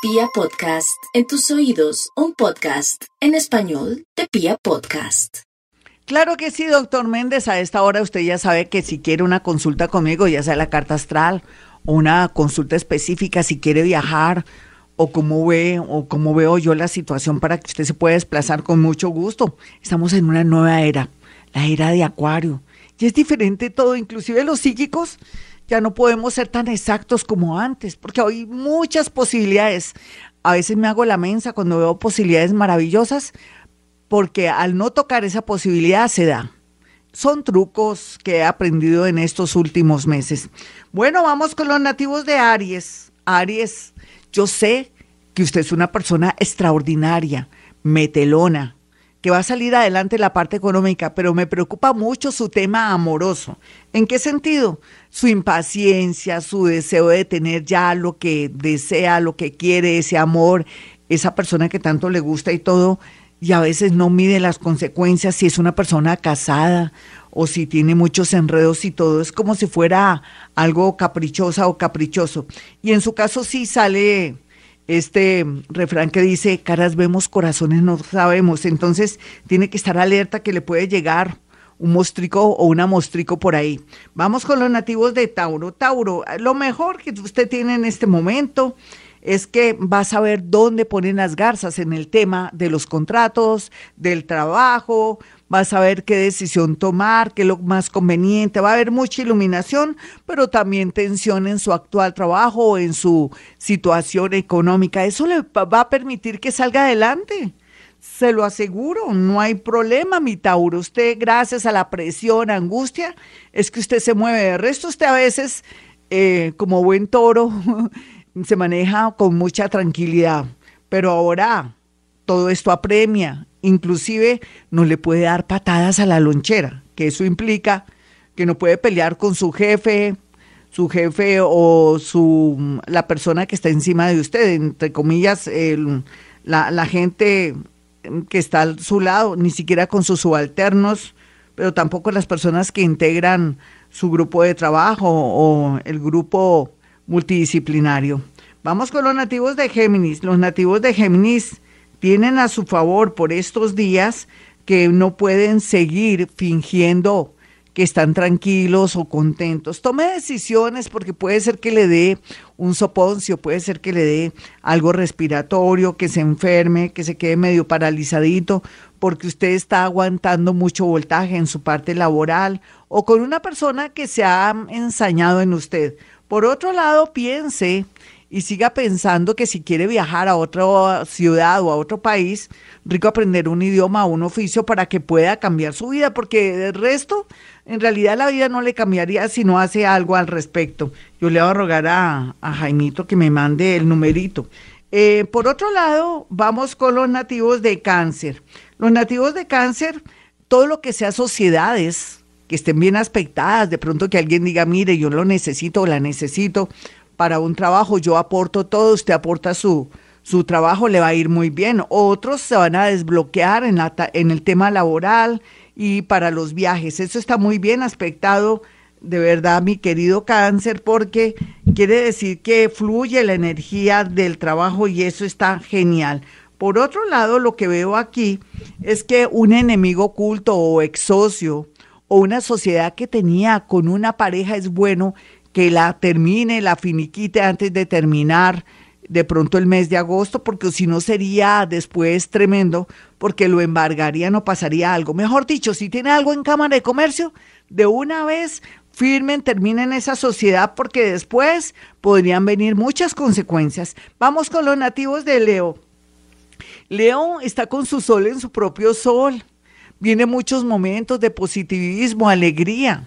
Pia Podcast, en tus oídos, un podcast en español de Pia Podcast. Claro que sí, doctor Méndez. A esta hora usted ya sabe que si quiere una consulta conmigo, ya sea la carta astral o una consulta específica, si quiere viajar o cómo ve o cómo veo yo la situación para que usted se pueda desplazar con mucho gusto. Estamos en una nueva era, la era de Acuario. Y es diferente todo, inclusive los psíquicos ya no podemos ser tan exactos como antes, porque hay muchas posibilidades. A veces me hago la mensa cuando veo posibilidades maravillosas, porque al no tocar esa posibilidad se da. Son trucos que he aprendido en estos últimos meses. Bueno, vamos con los nativos de Aries. Aries, yo sé que usted es una persona extraordinaria, metelona, va a salir adelante la parte económica, pero me preocupa mucho su tema amoroso. ¿En qué sentido? Su impaciencia, su deseo de tener ya lo que desea, lo que quiere, ese amor, esa persona que tanto le gusta y todo, y a veces no mide las consecuencias si es una persona casada o si tiene muchos enredos y todo, es como si fuera algo caprichosa o caprichoso. Y en su caso sí sale este refrán que dice, caras vemos, corazones no sabemos. Entonces tiene que estar alerta que le puede llegar un mostrico o una mostrico por ahí. Vamos con los nativos de Tauro. Tauro, lo mejor que usted tiene en este momento es que va a saber dónde ponen las garzas en el tema de los contratos, del trabajo, va a saber qué decisión tomar, qué es lo más conveniente, va a haber mucha iluminación, pero también tensión en su actual trabajo o en su situación económica. Eso le va a permitir que salga adelante. Se lo aseguro, no hay problema, mi Tauro. Usted, gracias a la presión, angustia, es que usted se mueve. De resto, usted a veces, eh, como buen toro, se maneja con mucha tranquilidad. Pero ahora todo esto apremia, inclusive no le puede dar patadas a la lonchera, que eso implica que no puede pelear con su jefe, su jefe o su la persona que está encima de usted, entre comillas, la, la gente que está a su lado, ni siquiera con sus subalternos, pero tampoco las personas que integran su grupo de trabajo o el grupo multidisciplinario. Vamos con los nativos de Géminis. Los nativos de Géminis tienen a su favor por estos días que no pueden seguir fingiendo que están tranquilos o contentos. Tome decisiones porque puede ser que le dé un soponcio, puede ser que le dé algo respiratorio, que se enferme, que se quede medio paralizadito, porque usted está aguantando mucho voltaje en su parte laboral o con una persona que se ha ensañado en usted. Por otro lado, piense y siga pensando que si quiere viajar a otra ciudad o a otro país, rico aprender un idioma o un oficio para que pueda cambiar su vida, porque el resto, en realidad la vida no le cambiaría si no hace algo al respecto. Yo le voy a rogar a, a Jaimito que me mande el numerito. Eh, por otro lado, vamos con los nativos de cáncer. Los nativos de cáncer, todo lo que sea sociedades, que estén bien aspectadas, de pronto que alguien diga, mire, yo lo necesito la necesito, para un trabajo, yo aporto todo, usted aporta su, su trabajo, le va a ir muy bien. Otros se van a desbloquear en, la, en el tema laboral y para los viajes. Eso está muy bien aspectado, de verdad, mi querido cáncer, porque quiere decir que fluye la energía del trabajo y eso está genial. Por otro lado, lo que veo aquí es que un enemigo oculto o ex socio o una sociedad que tenía con una pareja es bueno que la termine, la finiquite antes de terminar de pronto el mes de agosto, porque si no sería después tremendo, porque lo embargaría, no pasaría algo. Mejor dicho, si tiene algo en Cámara de Comercio, de una vez firmen, terminen esa sociedad, porque después podrían venir muchas consecuencias. Vamos con los nativos de Leo. Leo está con su sol en su propio sol. Viene muchos momentos de positivismo, alegría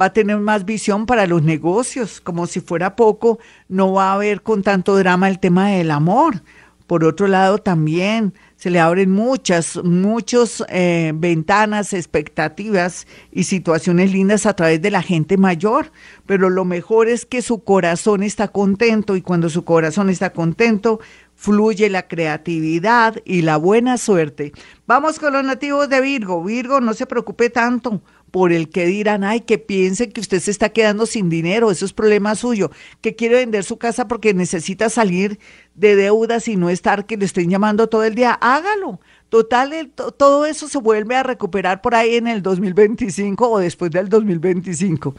va a tener más visión para los negocios, como si fuera poco, no va a haber con tanto drama el tema del amor. Por otro lado, también se le abren muchas, muchas eh, ventanas, expectativas y situaciones lindas a través de la gente mayor, pero lo mejor es que su corazón está contento y cuando su corazón está contento, fluye la creatividad y la buena suerte. Vamos con los nativos de Virgo. Virgo, no se preocupe tanto por el que dirán, ay, que piensen que usted se está quedando sin dinero, eso es problema suyo, que quiere vender su casa porque necesita salir de deudas y no estar que le estén llamando todo el día, hágalo. Total, todo eso se vuelve a recuperar por ahí en el 2025 o después del 2025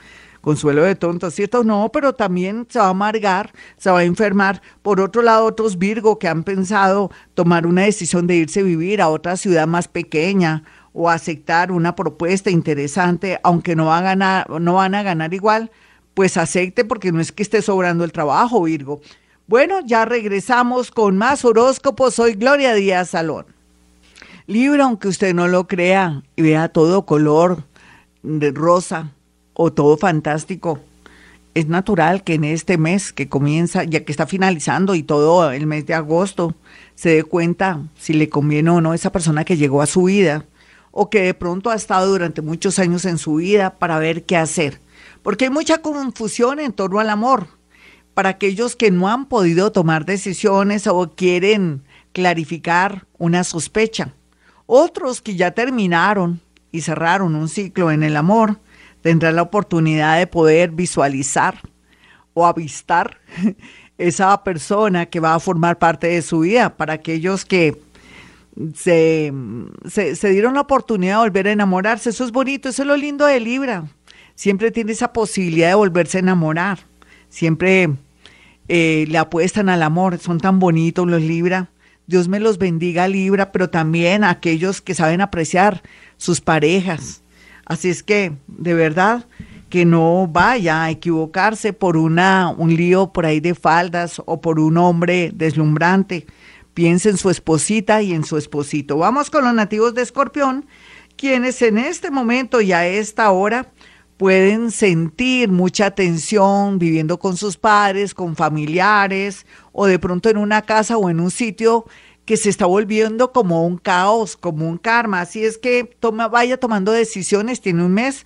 consuelo de tonto, ¿cierto? No, pero también se va a amargar, se va a enfermar. Por otro lado, otros Virgo que han pensado tomar una decisión de irse a vivir a otra ciudad más pequeña o aceptar una propuesta interesante, aunque no, va a ganar, no van a ganar igual, pues acepte porque no es que esté sobrando el trabajo, Virgo. Bueno, ya regresamos con más horóscopos. Soy Gloria Díaz Salón. Libra, aunque usted no lo crea y vea todo color de rosa, o todo fantástico. Es natural que en este mes que comienza, ya que está finalizando y todo el mes de agosto, se dé cuenta si le conviene o no esa persona que llegó a su vida o que de pronto ha estado durante muchos años en su vida para ver qué hacer. Porque hay mucha confusión en torno al amor. Para aquellos que no han podido tomar decisiones o quieren clarificar una sospecha. Otros que ya terminaron y cerraron un ciclo en el amor tendrá la oportunidad de poder visualizar o avistar esa persona que va a formar parte de su vida. Para aquellos que se, se, dieron la oportunidad de volver a enamorarse, eso es bonito, eso es lo lindo de Libra. Siempre tiene esa posibilidad de volverse a enamorar. Siempre eh, le apuestan al amor, son tan bonitos los Libra. Dios me los bendiga Libra, pero también a aquellos que saben apreciar sus parejas, Así es que, de verdad, que no vaya a equivocarse por una, un lío por ahí de faldas o por un hombre deslumbrante. Piense en su esposita y en su esposito. Vamos con los nativos de Escorpión, quienes en este momento y a esta hora pueden sentir mucha tensión viviendo con sus padres, con familiares o de pronto en una casa o en un sitio que se está volviendo como un caos, como un karma. Así es que toma, vaya tomando decisiones, tiene un mes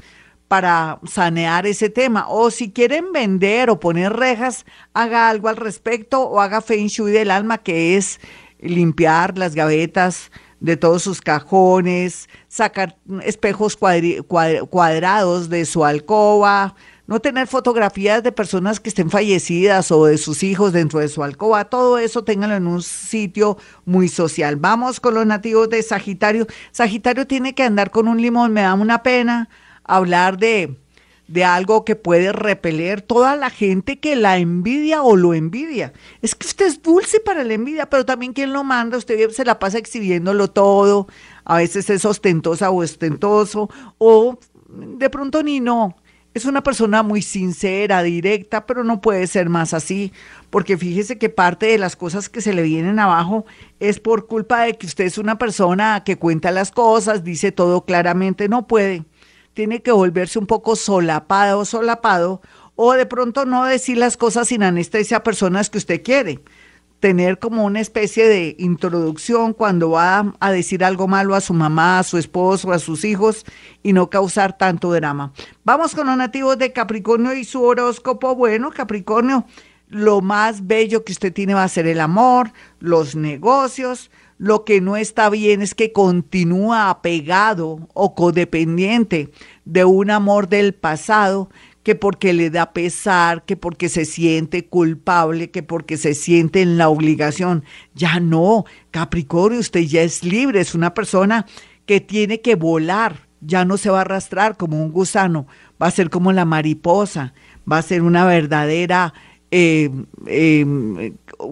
para sanear ese tema. O si quieren vender o poner rejas, haga algo al respecto o haga Feng Shui del alma, que es limpiar las gavetas de todos sus cajones, sacar espejos cuadrados de su alcoba, no tener fotografías de personas que estén fallecidas o de sus hijos dentro de su alcoba, todo eso ténganlo en un sitio muy social. Vamos con los nativos de Sagitario. Sagitario tiene que andar con un limón, me da una pena hablar de, de algo que puede repeler toda la gente que la envidia o lo envidia. Es que usted es dulce para la envidia, pero también quien lo manda, usted se la pasa exhibiéndolo todo, a veces es ostentosa o ostentoso, o de pronto ni no. Es una persona muy sincera, directa, pero no puede ser más así, porque fíjese que parte de las cosas que se le vienen abajo es por culpa de que usted es una persona que cuenta las cosas, dice todo claramente, no puede. Tiene que volverse un poco solapado solapado, o de pronto no decir las cosas sin anestesia a personas que usted quiere tener como una especie de introducción cuando va a decir algo malo a su mamá, a su esposo, a sus hijos y no causar tanto drama. Vamos con los nativos de Capricornio y su horóscopo. Bueno, Capricornio, lo más bello que usted tiene va a ser el amor, los negocios. Lo que no está bien es que continúa apegado o codependiente de un amor del pasado que porque le da pesar, que porque se siente culpable, que porque se siente en la obligación. Ya no, Capricornio, usted ya es libre, es una persona que tiene que volar, ya no se va a arrastrar como un gusano, va a ser como la mariposa, va a ser una verdadera eh,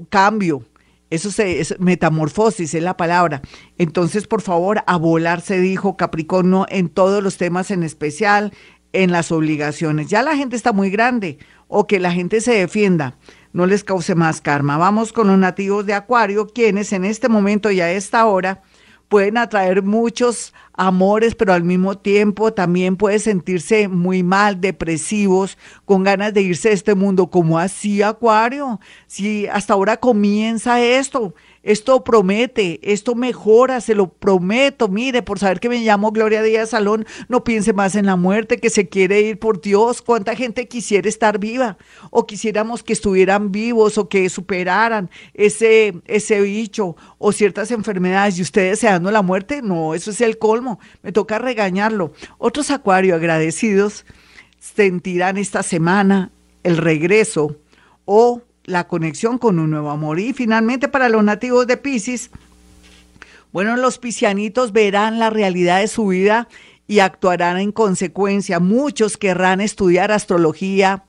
cambio. Eso se, es metamorfosis, es la palabra. Entonces, por favor, a volar se dijo Capricornio en todos los temas en especial, en las obligaciones. Ya la gente está muy grande o que la gente se defienda, no les cause más karma. Vamos con los nativos de Acuario, quienes en este momento y a esta hora pueden atraer muchos amores, pero al mismo tiempo también pueden sentirse muy mal, depresivos, con ganas de irse de este mundo. como así, Acuario? Si hasta ahora comienza esto, Esto promete, esto mejora, se lo prometo. Mire, por saber que me llamo Gloria Díaz Salón, no piense más en la muerte, que se quiere ir por Dios. ¿Cuánta gente quisiera estar viva? O quisiéramos que estuvieran vivos o que superaran ese, ese bicho o ciertas enfermedades y ustedes deseando la muerte. No, eso es el colmo. Me toca regañarlo. Otros acuarios agradecidos sentirán esta semana el regreso o la conexión con un nuevo amor. Y finalmente para los nativos de Pisces, bueno, los piscianitos verán la realidad de su vida y actuarán en consecuencia. Muchos querrán estudiar astrología,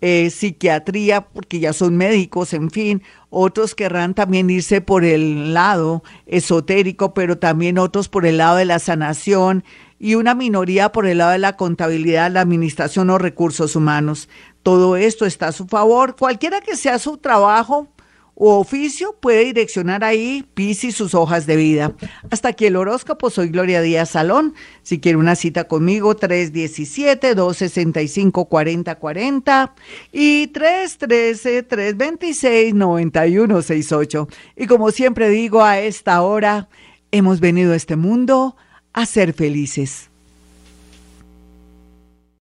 eh, psiquiatría, porque ya son médicos, en fin. Otros querrán también irse por el lado esotérico, pero también otros por el lado de la sanación y una minoría por el lado de la contabilidad, la administración o recursos humanos. Todo esto está a su favor. Cualquiera que sea su trabajo, o oficio puede direccionar ahí Piscis sus hojas de vida. Hasta aquí el horóscopo. Soy Gloria Díaz Salón. Si quiere una cita conmigo, 317-265-4040 y 313-326-9168. Y como siempre digo, a esta hora hemos venido a este mundo a ser felices.